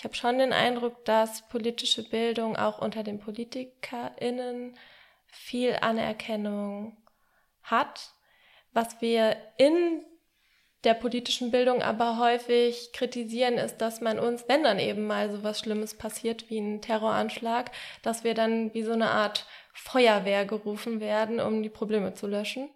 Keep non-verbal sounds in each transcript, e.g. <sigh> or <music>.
ich habe schon den Eindruck, dass politische Bildung auch unter den PolitikerInnen viel Anerkennung hat. Was wir in der politischen Bildung aber häufig kritisieren, ist, dass man uns, wenn dann eben mal so was Schlimmes passiert wie ein Terroranschlag, dass wir dann wie so eine Art Feuerwehr gerufen werden, um die Probleme zu löschen.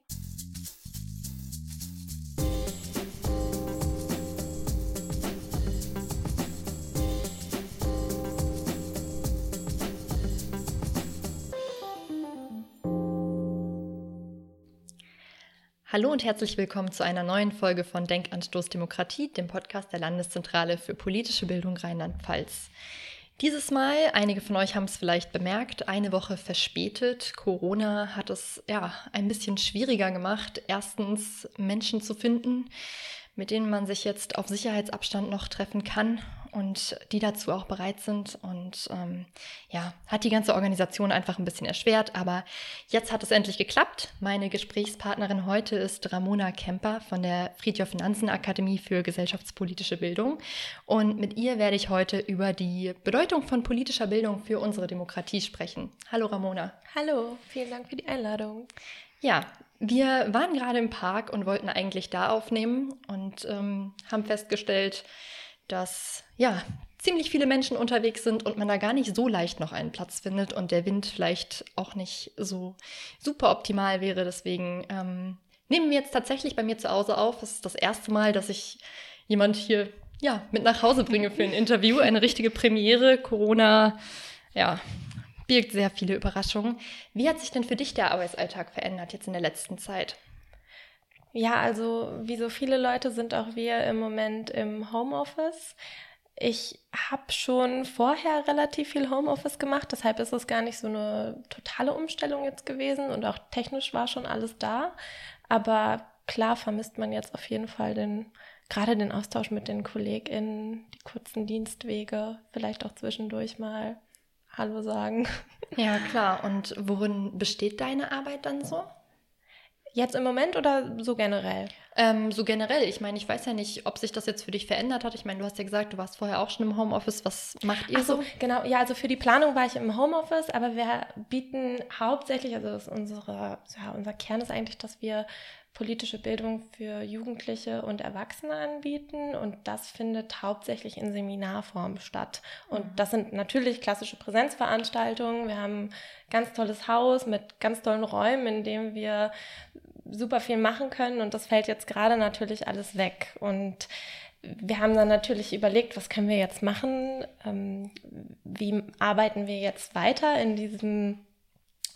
Hallo und herzlich willkommen zu einer neuen Folge von Denkanstoß Demokratie, dem Podcast der Landeszentrale für politische Bildung Rheinland-Pfalz. Dieses Mal, einige von euch haben es vielleicht bemerkt, eine Woche verspätet. Corona hat es ja ein bisschen schwieriger gemacht, erstens Menschen zu finden, mit denen man sich jetzt auf Sicherheitsabstand noch treffen kann und die dazu auch bereit sind. Und ähm, ja, hat die ganze Organisation einfach ein bisschen erschwert. Aber jetzt hat es endlich geklappt. Meine Gesprächspartnerin heute ist Ramona Kemper von der Friedhof Nansen Akademie für gesellschaftspolitische Bildung. Und mit ihr werde ich heute über die Bedeutung von politischer Bildung für unsere Demokratie sprechen. Hallo Ramona. Hallo, vielen Dank für die Einladung. Ja, wir waren gerade im Park und wollten eigentlich da aufnehmen und ähm, haben festgestellt, dass ja ziemlich viele Menschen unterwegs sind und man da gar nicht so leicht noch einen Platz findet und der Wind vielleicht auch nicht so super optimal wäre. Deswegen ähm, nehmen wir jetzt tatsächlich bei mir zu Hause auf. Es ist das erste Mal, dass ich jemand hier ja mit nach Hause bringe für ein Interview. Eine richtige Premiere. Corona, ja, birgt sehr viele Überraschungen. Wie hat sich denn für dich der Arbeitsalltag verändert jetzt in der letzten Zeit? Ja, also wie so viele Leute sind auch wir im Moment im Homeoffice. Ich habe schon vorher relativ viel Homeoffice gemacht, deshalb ist es gar nicht so eine totale Umstellung jetzt gewesen und auch technisch war schon alles da. Aber klar vermisst man jetzt auf jeden Fall den, gerade den Austausch mit den KollegInnen, die kurzen Dienstwege, vielleicht auch zwischendurch mal Hallo sagen. Ja, klar. Und worin besteht deine Arbeit dann so? Jetzt im Moment oder so generell? Ähm, so generell. Ich meine, ich weiß ja nicht, ob sich das jetzt für dich verändert hat. Ich meine, du hast ja gesagt, du warst vorher auch schon im Homeoffice. Was macht ihr Ach so? Genau, ja, also für die Planung war ich im Homeoffice, aber wir bieten hauptsächlich, also unsere, ja, unser Kern ist eigentlich, dass wir politische Bildung für Jugendliche und Erwachsene anbieten und das findet hauptsächlich in Seminarform statt. Und mhm. das sind natürlich klassische Präsenzveranstaltungen. Wir haben ein ganz tolles Haus mit ganz tollen Räumen, in dem wir super viel machen können und das fällt jetzt gerade natürlich alles weg. Und wir haben dann natürlich überlegt, was können wir jetzt machen? Ähm, wie arbeiten wir jetzt weiter in diesem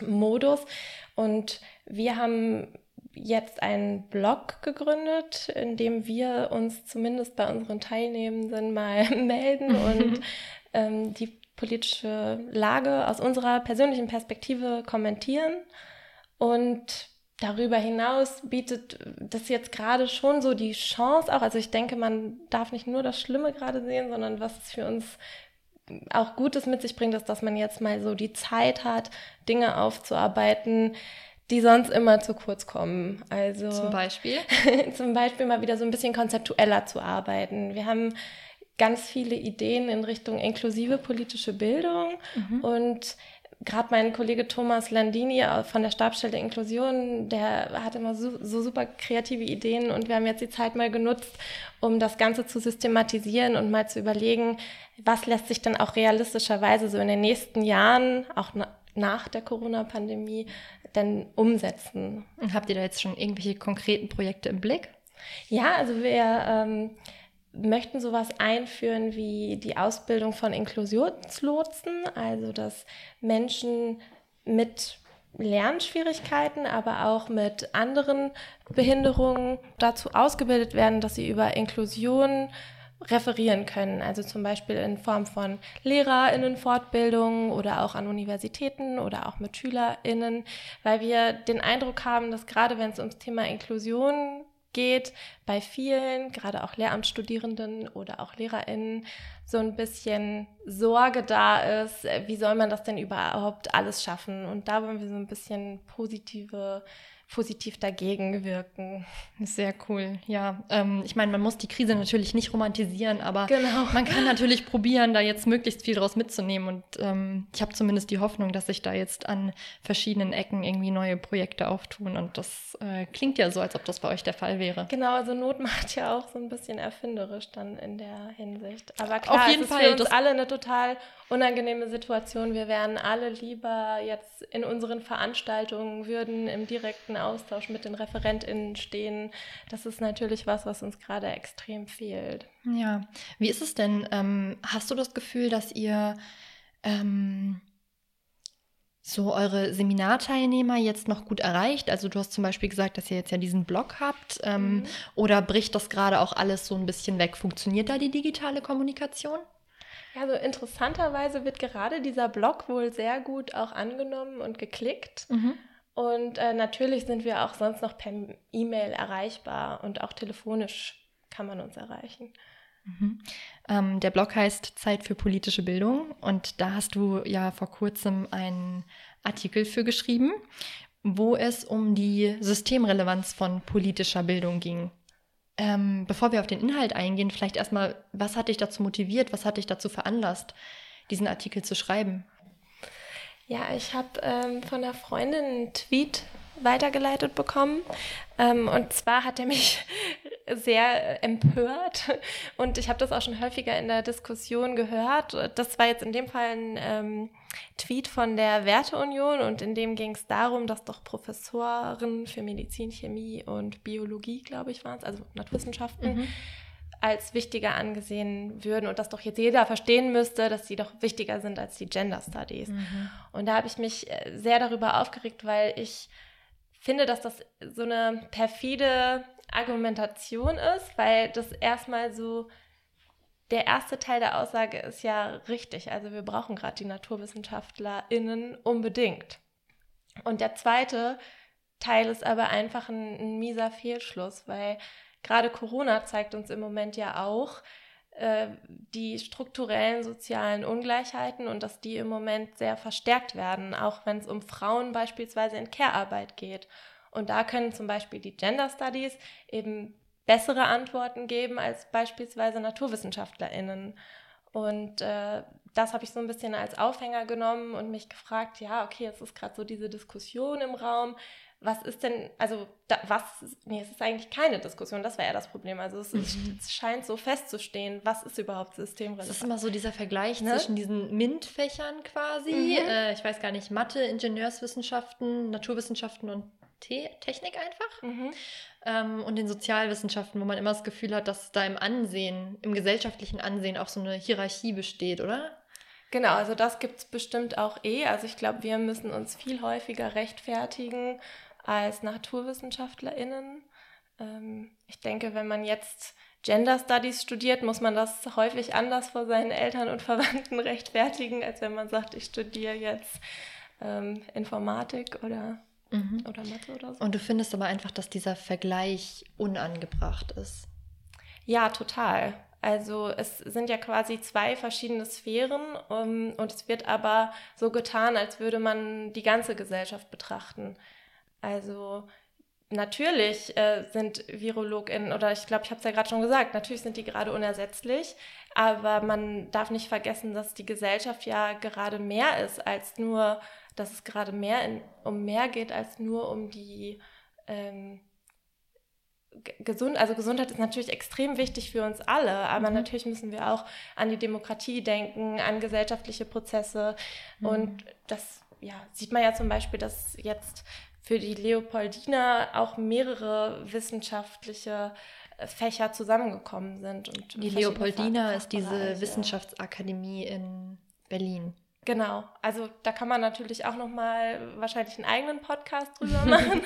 Modus? Und wir haben jetzt einen Blog gegründet, in dem wir uns zumindest bei unseren Teilnehmenden mal <laughs> melden und <laughs> ähm, die politische Lage aus unserer persönlichen Perspektive kommentieren. Und darüber hinaus bietet das jetzt gerade schon so die Chance auch, also ich denke, man darf nicht nur das Schlimme gerade sehen, sondern was es für uns auch Gutes mit sich bringt, ist, dass man jetzt mal so die Zeit hat, Dinge aufzuarbeiten, die sonst immer zu kurz kommen. Also zum Beispiel? <laughs> zum Beispiel mal wieder so ein bisschen konzeptueller zu arbeiten. Wir haben ganz viele Ideen in Richtung inklusive politische Bildung mhm. und gerade mein Kollege Thomas Landini von der Stabsstelle Inklusion, der hat immer so, so, super kreative Ideen und wir haben jetzt die Zeit mal genutzt, um das Ganze zu systematisieren und mal zu überlegen, was lässt sich denn auch realistischerweise so in den nächsten Jahren, auch nach der Corona-Pandemie denn umsetzen. Und habt ihr da jetzt schon irgendwelche konkreten Projekte im Blick? Ja, also wir ähm, möchten sowas einführen wie die Ausbildung von Inklusionslotsen, also dass Menschen mit Lernschwierigkeiten, aber auch mit anderen Behinderungen dazu ausgebildet werden, dass sie über Inklusion referieren können, also zum Beispiel in Form von Lehrerinnenfortbildungen oder auch an Universitäten oder auch mit Schülerinnen, weil wir den Eindruck haben, dass gerade wenn es ums Thema Inklusion geht, bei vielen, gerade auch Lehramtsstudierenden oder auch Lehrerinnen, so ein bisschen Sorge da ist, wie soll man das denn überhaupt alles schaffen? Und da wollen wir so ein bisschen positive positiv dagegen wirken. Sehr cool, ja. Ähm, ich meine, man muss die Krise natürlich nicht romantisieren, aber genau. man kann natürlich probieren, da jetzt möglichst viel draus mitzunehmen. Und ähm, ich habe zumindest die Hoffnung, dass sich da jetzt an verschiedenen Ecken irgendwie neue Projekte auftun. Und das äh, klingt ja so, als ob das bei euch der Fall wäre. Genau, also Not macht ja auch so ein bisschen erfinderisch dann in der Hinsicht. Aber klar, Auf jeden es ist Fall, für uns alle eine total unangenehme Situation. Wir wären alle lieber jetzt in unseren Veranstaltungen, würden im direkten Austausch mit den ReferentInnen stehen. Das ist natürlich was, was uns gerade extrem fehlt. Ja, wie ist es denn? Ähm, hast du das Gefühl, dass ihr ähm, so eure Seminarteilnehmer jetzt noch gut erreicht? Also du hast zum Beispiel gesagt, dass ihr jetzt ja diesen Blog habt. Ähm, mhm. Oder bricht das gerade auch alles so ein bisschen weg? Funktioniert da die digitale Kommunikation? Also interessanterweise wird gerade dieser Blog wohl sehr gut auch angenommen und geklickt. Mhm. Und äh, natürlich sind wir auch sonst noch per E-Mail erreichbar und auch telefonisch kann man uns erreichen. Mhm. Ähm, der Blog heißt Zeit für politische Bildung und da hast du ja vor kurzem einen Artikel für geschrieben, wo es um die Systemrelevanz von politischer Bildung ging. Ähm, bevor wir auf den Inhalt eingehen, vielleicht erstmal, was hat dich dazu motiviert, was hat dich dazu veranlasst, diesen Artikel zu schreiben? Ja, ich habe ähm, von einer Freundin einen Tweet weitergeleitet bekommen. Ähm, und zwar hat er mich <laughs> sehr empört und ich habe das auch schon häufiger in der Diskussion gehört. Das war jetzt in dem Fall ein ähm, Tweet von der Werteunion und in dem ging es darum, dass doch Professoren für Medizin, Chemie und Biologie, glaube ich, waren es, also Naturwissenschaften, mhm. Als wichtiger angesehen würden und dass doch jetzt jeder verstehen müsste, dass sie doch wichtiger sind als die Gender Studies. Mhm. Und da habe ich mich äh, sehr darüber aufgeregt, weil ich finde, dass das so eine perfide Argumentation ist, weil das erstmal so der erste Teil der Aussage ist ja richtig. Also wir brauchen gerade die NaturwissenschaftlerInnen unbedingt. Und der zweite Teil ist aber einfach ein, ein mieser Fehlschluss, weil gerade Corona zeigt uns im Moment ja auch äh, die strukturellen sozialen Ungleichheiten und dass die im Moment sehr verstärkt werden, auch wenn es um Frauen beispielsweise in Care-Arbeit geht. Und da können zum Beispiel die Gender Studies eben bessere Antworten geben als beispielsweise NaturwissenschaftlerInnen. Und äh, das habe ich so ein bisschen als Aufhänger genommen und mich gefragt, ja, okay, jetzt ist gerade so diese Diskussion im Raum. Was ist denn, also da, was, nee, es ist eigentlich keine Diskussion, das war ja das Problem. Also es, mhm. es scheint so festzustehen, was ist überhaupt systemrelevant. Das ist immer so dieser Vergleich ne? zwischen diesen MINT-Fächern quasi, mhm. äh, ich weiß gar nicht, Mathe, Ingenieurswissenschaften, Naturwissenschaften und Te Technik einfach. Mhm. Ähm, und den Sozialwissenschaften, wo man immer das Gefühl hat, dass da im Ansehen, im gesellschaftlichen Ansehen auch so eine Hierarchie besteht, oder? Genau, also das gibt es bestimmt auch eh. Also ich glaube, wir müssen uns viel häufiger rechtfertigen als NaturwissenschaftlerInnen. Ähm, ich denke, wenn man jetzt Gender Studies studiert, muss man das häufig anders vor seinen Eltern und Verwandten <laughs> rechtfertigen, als wenn man sagt, ich studiere jetzt ähm, Informatik oder mhm. oder Mathe oder so. Und du findest aber einfach, dass dieser Vergleich unangebracht ist. Ja, total. Also es sind ja quasi zwei verschiedene Sphären um, ähm, und es wird aber so getan, als würde man die ganze Gesellschaft betrachten. Also natürlich äh, sind VirologInnen, oder ich glaube, ich habe es ja gerade schon gesagt, natürlich sind die gerade unersetzlich, aber man darf nicht vergessen, dass die Gesellschaft ja gerade mehr ist als nur dass es gerade mehr in, um mehr geht als nur um die ähm, gesund, also Gesundheit ist natürlich extrem wichtig für uns alle, aber mhm. natürlich müssen wir auch an die Demokratie denken, an gesellschaftliche Prozesse mhm. und das ja, sieht man ja zum Beispiel, dass jetzt für die Leopoldina auch mehrere wissenschaftliche äh, Fächer zusammengekommen sind. Und die Leopoldina ist diese Wissenschaftsakademie in Berlin. Genau, also da kann man natürlich auch noch mal wahrscheinlich einen eigenen Podcast drüber <laughs> machen.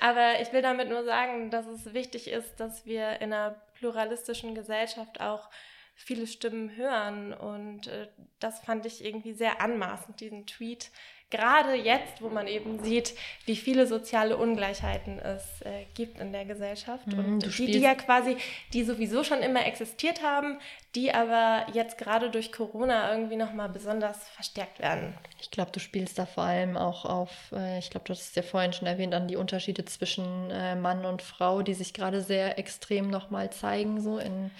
Aber ich will damit nur sagen, dass es wichtig ist, dass wir in einer pluralistischen Gesellschaft auch viele Stimmen hören. Und äh, das fand ich irgendwie sehr anmaßend, diesen Tweet gerade jetzt, wo man eben sieht, wie viele soziale Ungleichheiten es äh, gibt in der Gesellschaft mm, und die, die ja quasi, die sowieso schon immer existiert haben, die aber jetzt gerade durch Corona irgendwie nochmal besonders verstärkt werden. Ich glaube, du spielst da vor allem auch auf, äh, ich glaube, du hast es ja vorhin schon erwähnt, an die Unterschiede zwischen äh, Mann und Frau, die sich gerade sehr extrem nochmal zeigen, so in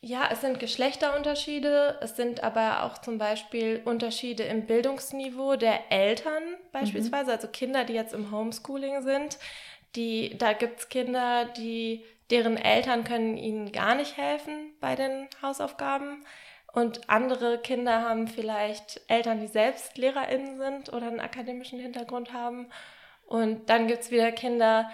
ja, es sind Geschlechterunterschiede, es sind aber auch zum Beispiel Unterschiede im Bildungsniveau der Eltern beispielsweise, mhm. also Kinder, die jetzt im Homeschooling sind. Die, da gibt es Kinder, die, deren Eltern können ihnen gar nicht helfen bei den Hausaufgaben. Und andere Kinder haben vielleicht Eltern, die selbst LehrerInnen sind oder einen akademischen Hintergrund haben. Und dann gibt es wieder Kinder,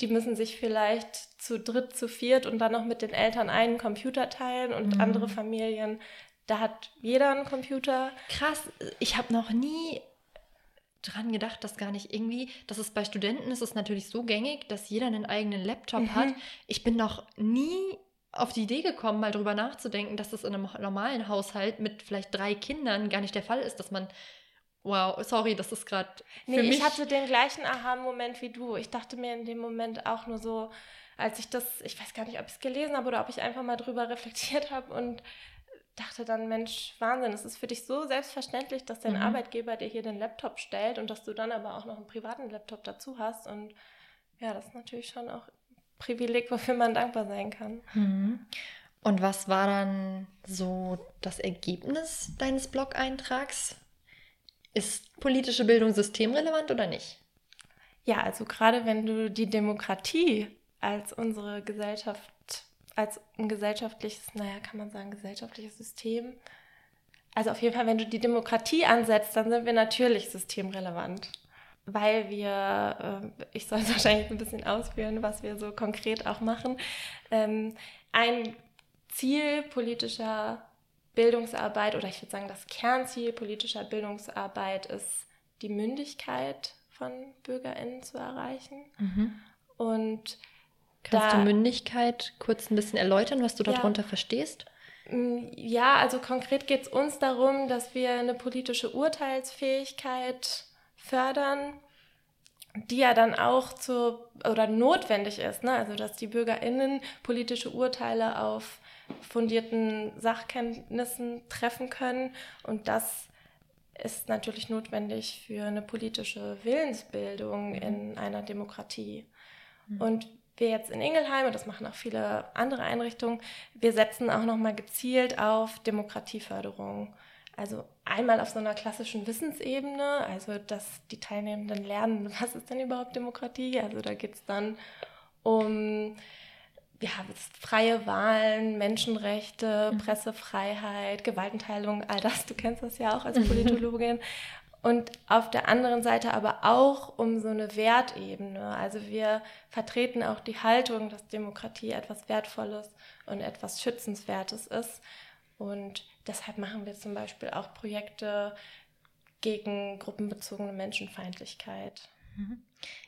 die müssen sich vielleicht zu dritt, zu viert und dann noch mit den Eltern einen Computer teilen und mhm. andere Familien, da hat jeder einen Computer. Krass, ich habe noch nie dran gedacht, dass gar nicht irgendwie, dass es bei Studenten ist es natürlich so gängig, dass jeder einen eigenen Laptop mhm. hat. Ich bin noch nie auf die Idee gekommen, mal drüber nachzudenken, dass es in einem normalen Haushalt mit vielleicht drei Kindern gar nicht der Fall ist, dass man Wow, sorry, das ist gerade. Nee, ich hatte den gleichen Aha-Moment wie du. Ich dachte mir in dem Moment auch nur so, als ich das, ich weiß gar nicht, ob ich es gelesen habe oder ob ich einfach mal drüber reflektiert <laughs> habe und dachte dann, Mensch, Wahnsinn, es ist für dich so selbstverständlich, dass dein mhm. Arbeitgeber dir hier den Laptop stellt und dass du dann aber auch noch einen privaten Laptop dazu hast. Und ja, das ist natürlich schon auch ein Privileg, wofür man dankbar sein kann. Mhm. Und was war dann so das Ergebnis deines Blog-Eintrags? Ist politische Bildung systemrelevant oder nicht? Ja, also gerade wenn du die Demokratie als unsere Gesellschaft, als ein gesellschaftliches, naja, kann man sagen, gesellschaftliches System, also auf jeden Fall, wenn du die Demokratie ansetzt, dann sind wir natürlich systemrelevant, weil wir, äh, ich soll es <laughs> wahrscheinlich ein bisschen ausführen, was wir so konkret auch machen. Ähm, ein Ziel politischer Bildungsarbeit oder ich würde sagen, das Kernziel politischer Bildungsarbeit ist, die Mündigkeit von BürgerInnen zu erreichen. Mhm. Und Kannst da, du Mündigkeit kurz ein bisschen erläutern, was du darunter ja, verstehst? Mm, ja, also konkret geht es uns darum, dass wir eine politische Urteilsfähigkeit fördern, die ja dann auch zu oder notwendig ist, ne? also dass die BürgerInnen politische Urteile auf fundierten Sachkenntnissen treffen können. Und das ist natürlich notwendig für eine politische Willensbildung mhm. in einer Demokratie. Mhm. Und wir jetzt in Ingelheim, und das machen auch viele andere Einrichtungen, wir setzen auch nochmal gezielt auf Demokratieförderung. Also einmal auf so einer klassischen Wissensebene, also dass die Teilnehmenden lernen, <laughs> was ist denn überhaupt Demokratie? Also da geht es dann um ja, freie Wahlen, Menschenrechte, mhm. Pressefreiheit, Gewaltenteilung, all das, du kennst das ja auch als Politologin. Und auf der anderen Seite aber auch um so eine Wertebene. Also wir vertreten auch die Haltung, dass Demokratie etwas Wertvolles und etwas Schützenswertes ist. Und deshalb machen wir zum Beispiel auch Projekte gegen gruppenbezogene Menschenfeindlichkeit. Mhm.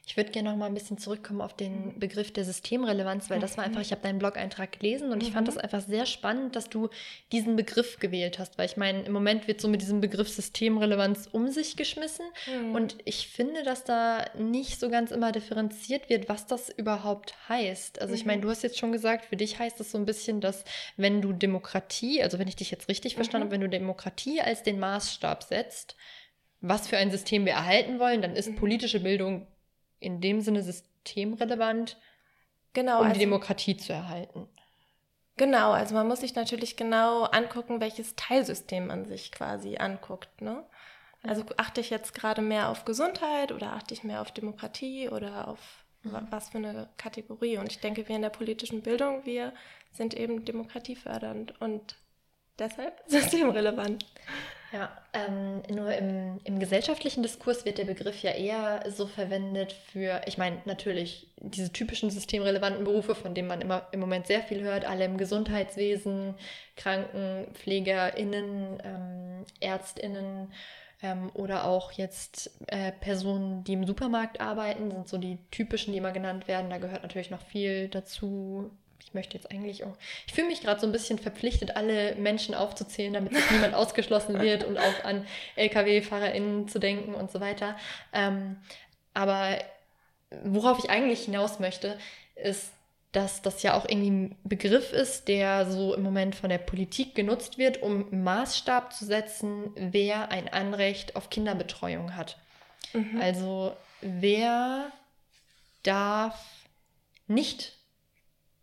Ich würde gerne noch mal ein bisschen zurückkommen auf den mhm. Begriff der Systemrelevanz, weil das war einfach, ich habe deinen Blog-Eintrag gelesen und ich fand mhm. das einfach sehr spannend, dass du diesen Begriff gewählt hast, weil ich meine, im Moment wird so mit diesem Begriff Systemrelevanz um sich geschmissen mhm. und ich finde, dass da nicht so ganz immer differenziert wird, was das überhaupt heißt. Also ich meine, mhm. du hast jetzt schon gesagt, für dich heißt das so ein bisschen, dass wenn du Demokratie, also wenn ich dich jetzt richtig verstanden habe, wenn du Demokratie als den Maßstab setzt, was für ein System wir erhalten wollen, dann ist mhm. politische Bildung in dem Sinne systemrelevant, genau, um also, die Demokratie zu erhalten. Genau, also man muss sich natürlich genau angucken, welches Teilsystem man sich quasi anguckt. Ne? Also achte ich jetzt gerade mehr auf Gesundheit oder achte ich mehr auf Demokratie oder auf mhm. was für eine Kategorie? Und ich denke, wir in der politischen Bildung, wir sind eben demokratiefördernd und deshalb <laughs> systemrelevant. Ja, ähm, nur im, im gesellschaftlichen Diskurs wird der Begriff ja eher so verwendet für, ich meine, natürlich diese typischen systemrelevanten Berufe, von denen man immer im Moment sehr viel hört, alle im Gesundheitswesen, KrankenpflegerInnen, ähm, ÄrztInnen ähm, oder auch jetzt äh, Personen, die im Supermarkt arbeiten, sind so die typischen, die immer genannt werden. Da gehört natürlich noch viel dazu, ich möchte jetzt eigentlich auch, ich fühle mich gerade so ein bisschen verpflichtet, alle Menschen aufzuzählen, damit sich niemand ausgeschlossen wird und auch an Lkw-FahrerInnen zu denken und so weiter. Ähm, aber worauf ich eigentlich hinaus möchte, ist, dass das ja auch irgendwie ein Begriff ist, der so im Moment von der Politik genutzt wird, um Maßstab zu setzen, wer ein Anrecht auf Kinderbetreuung hat. Mhm. Also wer darf nicht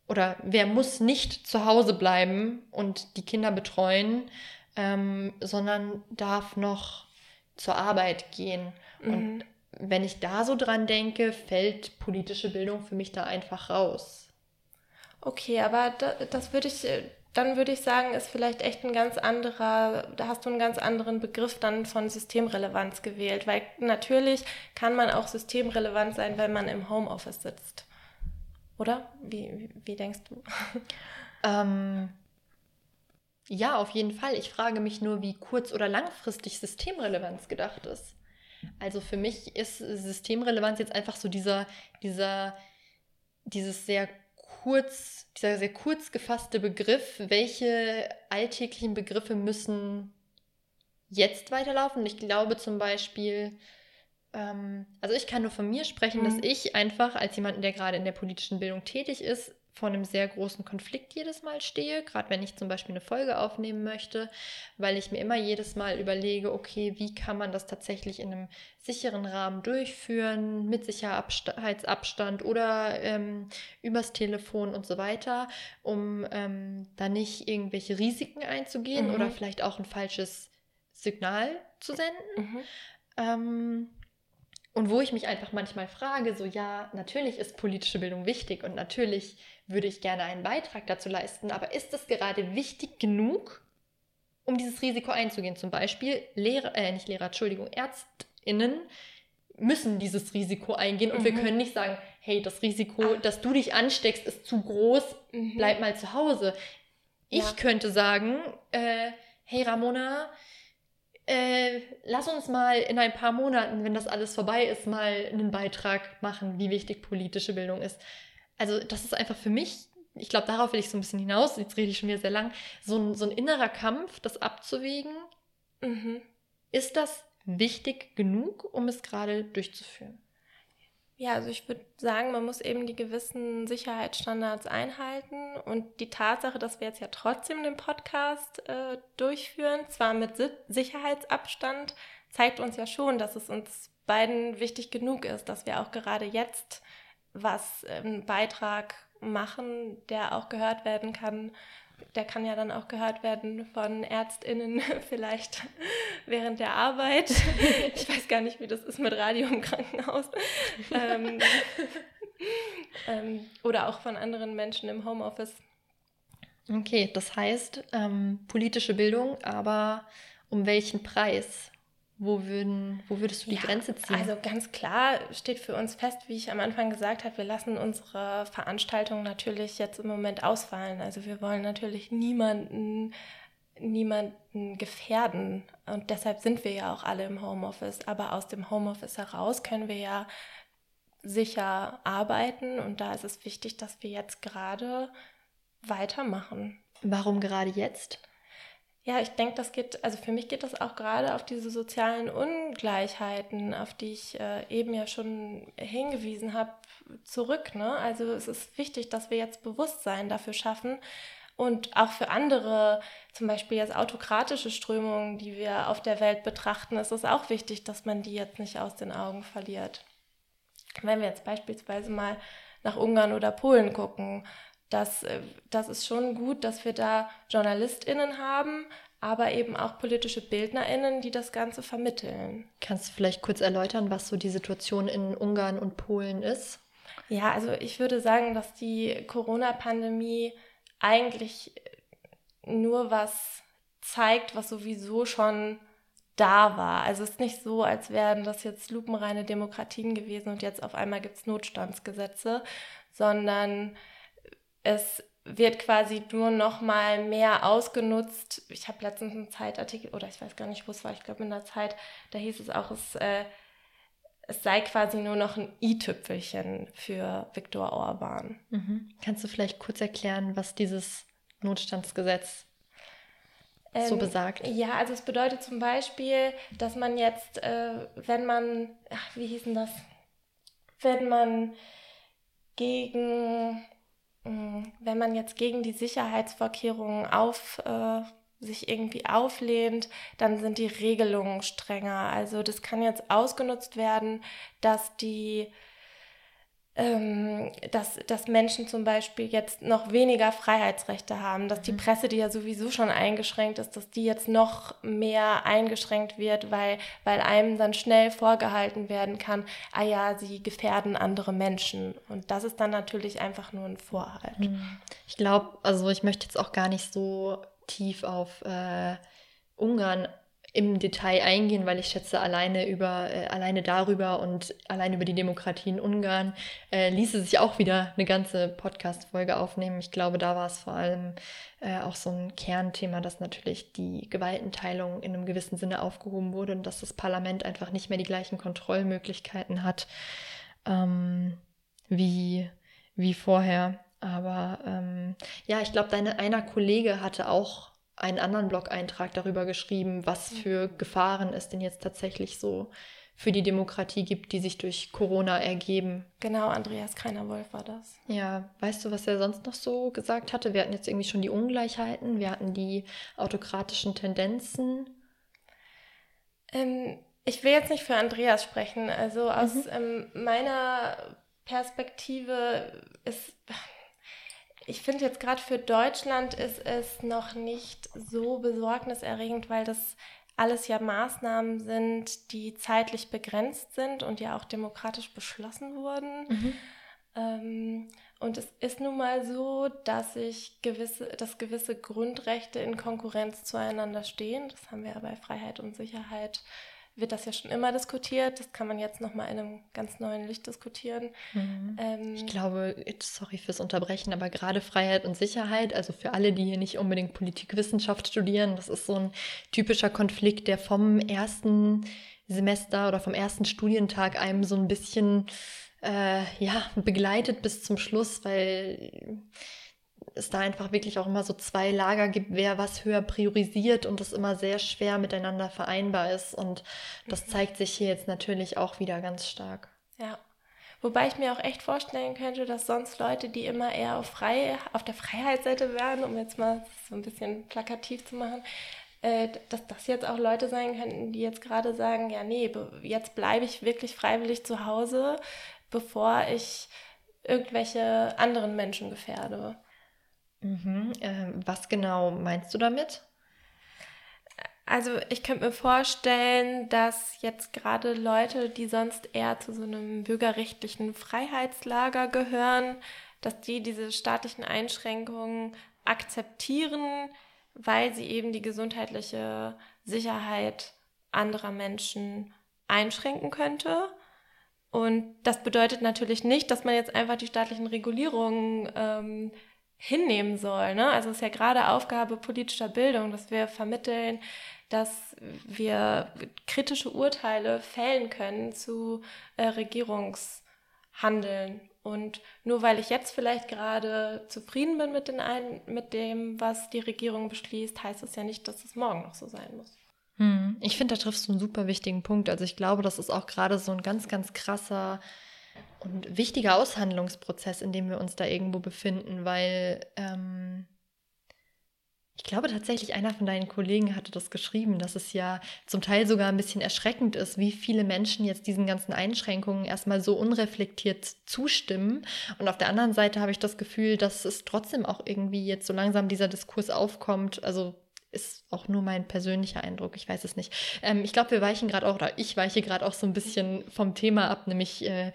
oder wer muss nicht zu Hause bleiben und die Kinder betreuen, ähm, sondern darf noch zur Arbeit gehen. Mhm. Und wenn ich da so dran denke, fällt politische Bildung für mich da einfach raus. Okay, aber da, das würde ich, äh, dann würde ich sagen, ist vielleicht echt ein ganz anderer, da hast du einen ganz anderen Begriff dann von Systemrelevanz gewählt, weil natürlich kann man auch systemrelevant sein, wenn man im Homeoffice sitzt. Oder? Wie, wie, denkst du? <laughs> Ähm, ja, auf jeden Fall. Ich frage mich nur, wie kurz- oder langfristig Systemrelevanz gedacht ist. Also für mich ist Systemrelevanz jetzt einfach so dieser, dieser, dieses sehr kurz, dieser sehr kurz gefasste Begriff, welche alltäglichen Begriffe müssen jetzt weiterlaufen. Ich glaube zum Beispiel, ähm, also ich kann nur von mir sprechen, mhm. dass ich einfach als jemand, der gerade in der politischen Bildung tätig ist, vor einem sehr großen Konflikt jedes Mal stehe, gerade wenn ich zum Beispiel eine Folge aufnehmen möchte, weil ich mir immer jedes Mal überlege, okay, wie kann man das tatsächlich in einem sicheren Rahmen durchführen, mit Sicherheitsabstand oder ähm, übers Telefon und so weiter, um ähm, da nicht irgendwelche Risiken einzugehen mhm. oder vielleicht auch ein falsches Signal zu senden. Mhm. Ähm, und wo ich mich einfach manchmal frage, so ja, natürlich ist politische Bildung wichtig und natürlich würde ich gerne einen Beitrag dazu leisten, aber ist es gerade wichtig genug, um dieses Risiko einzugehen? Zum Beispiel Lehrer, äh, nicht Lehrer, Entschuldigung, ÄrztInnen müssen dieses Risiko eingehen und mhm. wir können nicht sagen, hey, das Risiko, Ach. dass du dich ansteckst, ist zu groß, mhm. bleib mal zu Hause. Ich ja. könnte sagen, äh, hey Ramona, äh, lass uns mal in ein paar Monaten, wenn das alles vorbei ist, mal einen Beitrag machen, wie wichtig politische Bildung ist also das ist einfach für mich, ich glaube, darauf will ich so ein bisschen hinaus, jetzt rede ich schon wieder sehr lang, so ein, so ein innerer Kampf, das abzuwägen. Mhm. Ist das wichtig genug, um es gerade durchzuführen? Ja, also ich würde sagen, man muss eben die gewissen Sicherheitsstandards einhalten und die Tatsache, dass wir jetzt ja trotzdem den Podcast äh, durchführen, zwar mit si Sicherheitsabstand, zeigt uns ja schon, dass es uns beiden wichtig genug ist, dass wir auch gerade jetzt was einen Beitrag machen, der auch gehört werden kann. Der kann ja dann auch gehört werden von ÄrztInnen <laughs> vielleicht während der Arbeit. <laughs> Ich weiß gar nicht, wie das ist mit Radio im Krankenhaus. Ähm, <laughs> ähm, oder auch von anderen Menschen im Homeoffice. Okay, das heißt ähm, politische Bildung, aber um welchen Preis? Wo, würden, wo würdest du die ja, Grenze ziehen? Also ganz klar steht für uns fest, wie ich am Anfang gesagt habe, wir lassen unsere Veranstaltungen natürlich jetzt im Moment ausfallen. Also wir wollen natürlich niemanden, niemanden gefährden. Und deshalb sind wir ja auch alle im Homeoffice. Aber aus dem Homeoffice heraus können wir ja sicher arbeiten. Und da ist es wichtig, dass wir jetzt gerade weitermachen. Warum gerade jetzt? Ja, ich denke, das geht, also für mich geht das auch gerade auf diese sozialen Ungleichheiten, auf die ich äh, eben ja schon hingewiesen habe, zurück. Ne? Also es ist wichtig, dass wir jetzt Bewusstsein dafür schaffen und auch für andere, zum Beispiel jetzt autokratische Strömungen, die wir auf der Welt betrachten, ist es auch wichtig, dass man die jetzt nicht aus den Augen verliert. Wenn wir jetzt beispielsweise mal nach Ungarn oder Polen gucken, das, äh, das ist schon gut, dass wir da JournalistInnen haben, aber eben auch politische BildnerInnen, die das Ganze vermitteln. Kannst du vielleicht kurz erläutern, was so die Situation in Ungarn und Polen ist? Ja, also ich würde sagen, dass die Corona-Pandemie eigentlich nur was zeigt, was sowieso schon da war. Also es ist nicht so, als wären das jetzt lupenreine Demokratien gewesen und jetzt auf einmal gibt es Notstandsgesetze, sondern es wird quasi nur noch mal mehr ausgenutzt. Ich habe letztens einen Zeitartikel, oder ich weiß gar nicht, wo es war, ich glaube in der Zeit, da hieß es auch, es, äh, es sei quasi nur noch ein i-Tüpfelchen für Viktor Orban. Mhm. Kannst du vielleicht kurz erklären, was dieses Notstandsgesetz ähm, so besagt? Ja, also es bedeutet zum Beispiel, dass man jetzt, äh, wenn man, ach, wie hieß denn das? Wenn man gegen, wenn man jetzt gegen die Sicherheitsvorkehrungen auf äh, sich irgendwie auflehnt, dann sind die Regelungen strenger. Also das kann jetzt ausgenutzt werden, dass die ähm, dass, dass Menschen zum Beispiel jetzt noch weniger Freiheitsrechte haben, dass die mhm. Presse, die ja sowieso schon eingeschränkt ist, dass die jetzt noch mehr eingeschränkt wird, weil, weil einem dann schnell vorgehalten werden kann, ah ja, sie gefährden andere Menschen. Und das ist dann natürlich einfach nur ein Vorhalt. Mhm. Ich glaube, also ich möchte jetzt auch gar nicht so tief auf äh, Ungarn im Detail eingehen, weil ich schätze, alleine über äh, alleine darüber und alleine über die Demokratie in Ungarn äh, ließe sich auch wieder eine ganze Podcast-Folge aufnehmen. Ich glaube, da war es vor allem äh, auch so ein Kernthema, dass natürlich die Gewaltenteilung in einem gewissen Sinne aufgehoben wurde und dass das Parlament einfach nicht mehr die gleichen Kontrollmöglichkeiten hat ähm, wie, wie vorher. Aber ähm, ja, ich glaube, deine einer Kollege hatte auch einen anderen Blog-Eintrag darüber geschrieben, was für Gefahren es denn jetzt tatsächlich so für die Demokratie gibt, die sich durch Corona ergeben. Genau, Andreas Kreiner-Wolf war das. Ja, weißt du, was er sonst noch so gesagt hatte? Wir hatten jetzt irgendwie schon die Ungleichheiten, wir hatten die autokratischen Tendenzen. Ähm, ich will jetzt nicht für Andreas sprechen. Also aus mhm. ähm, meiner Perspektive ist ich finde jetzt gerade für Deutschland ist es noch nicht so besorgniserregend, weil das alles ja Maßnahmen sind, die zeitlich begrenzt sind und ja auch demokratisch beschlossen wurden. Mhm. Ähm, und es ist nun mal so, dass sich gewisse, dass gewisse Grundrechte in Konkurrenz zueinander stehen. Das haben wir ja bei Freiheit und Sicherheit wird das ja schon immer diskutiert. Das kann man jetzt nochmal in einem ganz neuen Licht diskutieren. Mhm. Ähm, ich glaube, sorry fürs Unterbrechen, aber gerade Freiheit und Sicherheit, also für alle, die hier nicht unbedingt Politikwissenschaft studieren, das ist so ein typischer Konflikt, der vom ersten Semester oder vom ersten Studientag einem so ein bisschen äh, ja, begleitet bis zum Schluss, weil es da einfach wirklich auch immer so zwei Lager gibt, wer was höher priorisiert und das immer sehr schwer miteinander vereinbar ist. Und das mhm. zeigt sich hier jetzt natürlich auch wieder ganz stark. Ja. Wobei ich mir auch echt vorstellen könnte, dass sonst Leute, die immer eher auf, frei, auf der Freiheitsseite wären, um jetzt mal so ein bisschen plakativ zu machen, äh, dass das jetzt auch Leute sein könnten, die jetzt gerade sagen, ja, nee, jetzt bleibe ich wirklich freiwillig zu Hause, bevor ich irgendwelche anderen Menschen gefährde. Mhm. Äh, was genau meinst du damit? Also ich könnte mir vorstellen, dass jetzt gerade Leute, die sonst eher zu so einem bürgerrechtlichen Freiheitslager gehören, dass die diese staatlichen Einschränkungen akzeptieren, weil sie eben die gesundheitliche Sicherheit anderer Menschen einschränken könnte. Und das bedeutet natürlich nicht, dass man jetzt einfach die staatlichen Regulierungen ähm, hinnehmen soll. Ne? Also es ist ja gerade Aufgabe politischer Bildung, dass wir vermitteln, dass wir kritische Urteile fällen können zu äh, Regierungshandeln. Und nur weil ich jetzt vielleicht gerade zufrieden bin mit, den ein mit dem, was die Regierung beschließt, heißt es ja nicht, dass es morgen noch so sein muss. Hm. Ich finde, da triffst du einen super wichtigen Punkt. Also ich glaube, das ist auch gerade so ein ganz, ganz krasser und wichtiger Aushandlungsprozess, in dem wir uns da irgendwo befinden, weil ähm, ich glaube tatsächlich, einer von deinen Kollegen hatte das geschrieben, dass es ja zum Teil sogar ein bisschen erschreckend ist, wie viele Menschen jetzt diesen ganzen Einschränkungen erstmal so unreflektiert zustimmen. Und auf der anderen Seite habe ich das Gefühl, dass es trotzdem auch irgendwie jetzt so langsam dieser Diskurs aufkommt. Also ist auch nur mein persönlicher Eindruck, ich weiß es nicht. Ähm, ich glaube, wir weichen gerade auch, oder ich weiche gerade auch so ein bisschen vom Thema ab, nämlich äh,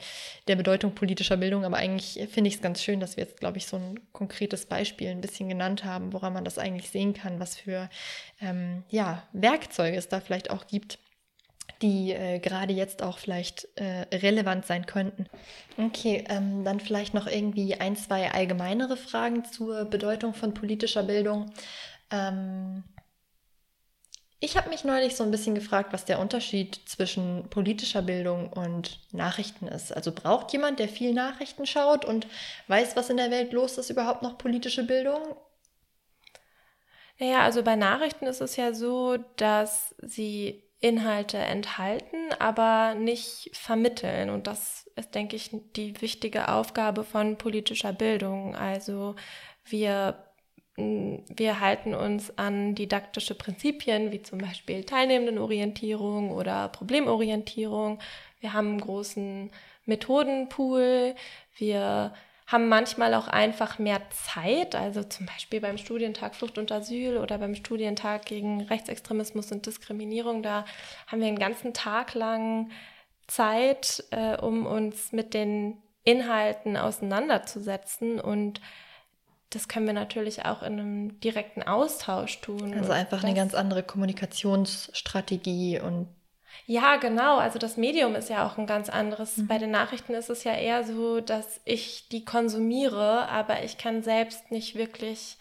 der Bedeutung politischer Bildung. Aber eigentlich finde ich es ganz schön, dass wir jetzt, glaube ich, so ein konkretes Beispiel ein bisschen genannt haben, woran man das eigentlich sehen kann, was für ähm, ja, Werkzeuge es da vielleicht auch gibt, die äh, gerade jetzt auch vielleicht äh, relevant sein könnten. Okay, ähm, dann vielleicht noch irgendwie ein, zwei allgemeinere Fragen zur Bedeutung von politischer Bildung. Ähm, Ich habe mich neulich so ein bisschen gefragt, was der Unterschied zwischen politischer Bildung und Nachrichten ist. Also braucht jemand, der viel Nachrichten schaut und weiß, was in der Welt los ist, überhaupt noch politische Bildung? Naja, also bei Nachrichten ist es ja so, dass sie Inhalte enthalten, aber nicht vermitteln. Und das ist, denke ich, die wichtige Aufgabe von politischer Bildung. Also wir wir halten uns an didaktische Prinzipien wie zum Beispiel Teilnehmendenorientierung oder Problemorientierung. Wir haben einen großen Methodenpool. Wir haben manchmal auch einfach mehr Zeit, also zum Beispiel beim Studientag Flucht und Asyl oder beim Studientag gegen Rechtsextremismus und Diskriminierung. Da haben wir einen ganzen Tag lang Zeit, äh, um uns mit den Inhalten auseinanderzusetzen und das können wir natürlich auch in einem direkten Austausch tun. Also einfach eine ganz andere Kommunikationsstrategie und ja, genau. Also das Medium ist ja auch ein ganz anderes. Mhm. Bei den Nachrichten ist es ja eher so, dass ich die konsumiere, aber ich kann selbst nicht wirklich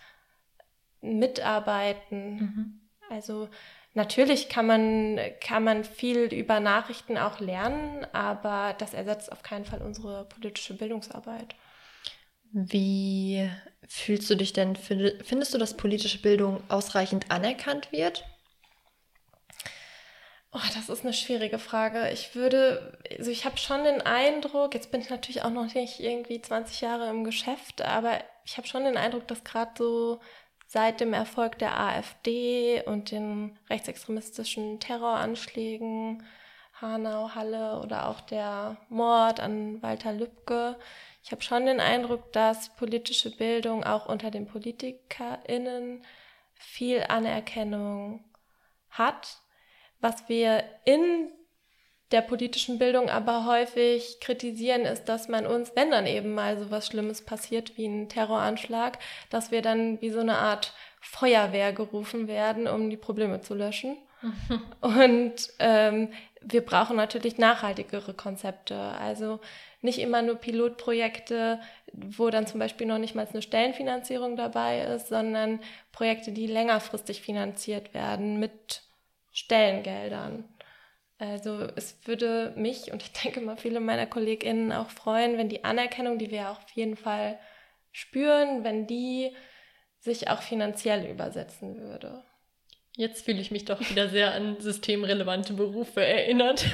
mitarbeiten. Mhm. Also natürlich kann man, kann man viel über Nachrichten auch lernen, aber das ersetzt auf keinen Fall unsere politische Bildungsarbeit. Wie fühlst du dich denn? Findest du, dass politische Bildung ausreichend anerkannt wird? Oh, das ist eine schwierige Frage. Ich würde, also ich habe schon den Eindruck, jetzt bin ich natürlich auch noch nicht irgendwie 20 Jahre im Geschäft, aber ich habe schon den Eindruck, dass gerade so seit dem Erfolg der AfD und den rechtsextremistischen Terroranschlägen, Hanau, Halle oder auch der Mord an Walter Lübcke, ich habe schon den Eindruck, dass politische Bildung auch unter den PolitikerInnen viel Anerkennung hat. Was wir in der politischen Bildung aber häufig kritisieren, ist, dass man uns, wenn dann eben mal so was Schlimmes passiert wie ein Terroranschlag, dass wir dann wie so eine Art Feuerwehr gerufen werden, um die Probleme zu löschen. <laughs> Und ähm, wir brauchen natürlich nachhaltigere Konzepte. Also nicht immer nur Pilotprojekte, wo dann zum Beispiel noch nicht mal eine Stellenfinanzierung dabei ist, sondern Projekte, die längerfristig finanziert werden mit Stellengeldern. Also es würde mich und ich denke mal viele meiner KollegInnen auch freuen, wenn die Anerkennung, die wir auf jeden Fall spüren, wenn die sich auch finanziell übersetzen würde. Jetzt fühle ich mich doch wieder sehr an systemrelevante Berufe erinnert. <laughs>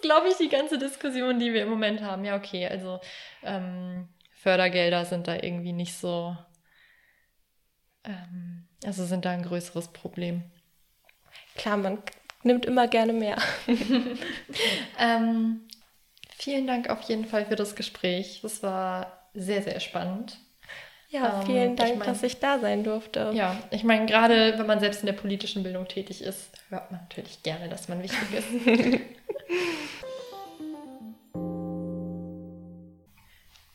glaube ich, die ganze Diskussion, die wir im Moment haben. Ja, okay, also ähm, Fördergelder sind da irgendwie nicht so, ähm, also sind da ein größeres Problem. Klar, man nimmt immer gerne mehr. <laughs> <laughs> ähm, vielen Dank auf jeden Fall für das Gespräch. Das war sehr, sehr spannend. Ja, ähm, vielen Dank, ich mein, dass ich da sein durfte. Ja, ich meine, gerade wenn man selbst in der politischen Bildung tätig ist, hört man natürlich gerne, dass man wichtig ist. <laughs>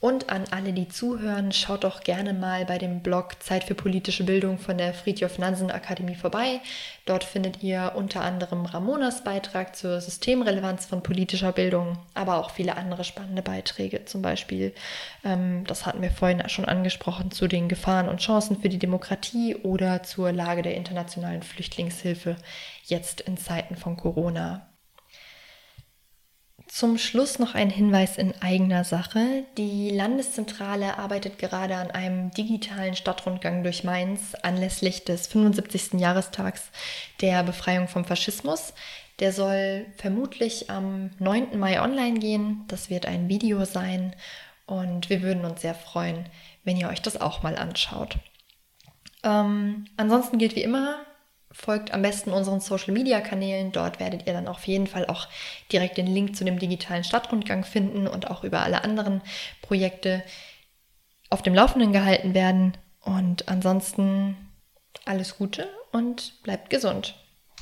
Und an alle, die zuhören, schaut doch gerne mal bei dem Blog Zeit für politische Bildung von der Friedhof Nansen Akademie vorbei. Dort findet ihr unter anderem Ramonas Beitrag zur Systemrelevanz von politischer Bildung, aber auch viele andere spannende Beiträge. Zum Beispiel, ähm, das hatten wir vorhin schon angesprochen, zu den Gefahren und Chancen für die Demokratie oder zur Lage der internationalen Flüchtlingshilfe jetzt in Zeiten von Corona. Zum Schluss noch ein Hinweis in eigener Sache. Die Landeszentrale arbeitet gerade an einem digitalen Stadtrundgang durch Mainz anlässlich des 75. Jahrestags der Befreiung vom Faschismus. Der soll vermutlich am 9. Mai online gehen. Das wird ein Video sein und wir würden uns sehr freuen, wenn ihr euch das auch mal anschaut. Ähm, ansonsten gilt wie immer, folgt am besten unseren Social-Media-Kanälen. Dort werdet ihr dann auf jeden Fall auch direkt den Link zu dem digitalen Stadtrundgang finden und auch über alle anderen Projekte auf dem Laufenden gehalten werden. Und ansonsten alles Gute und bleibt gesund.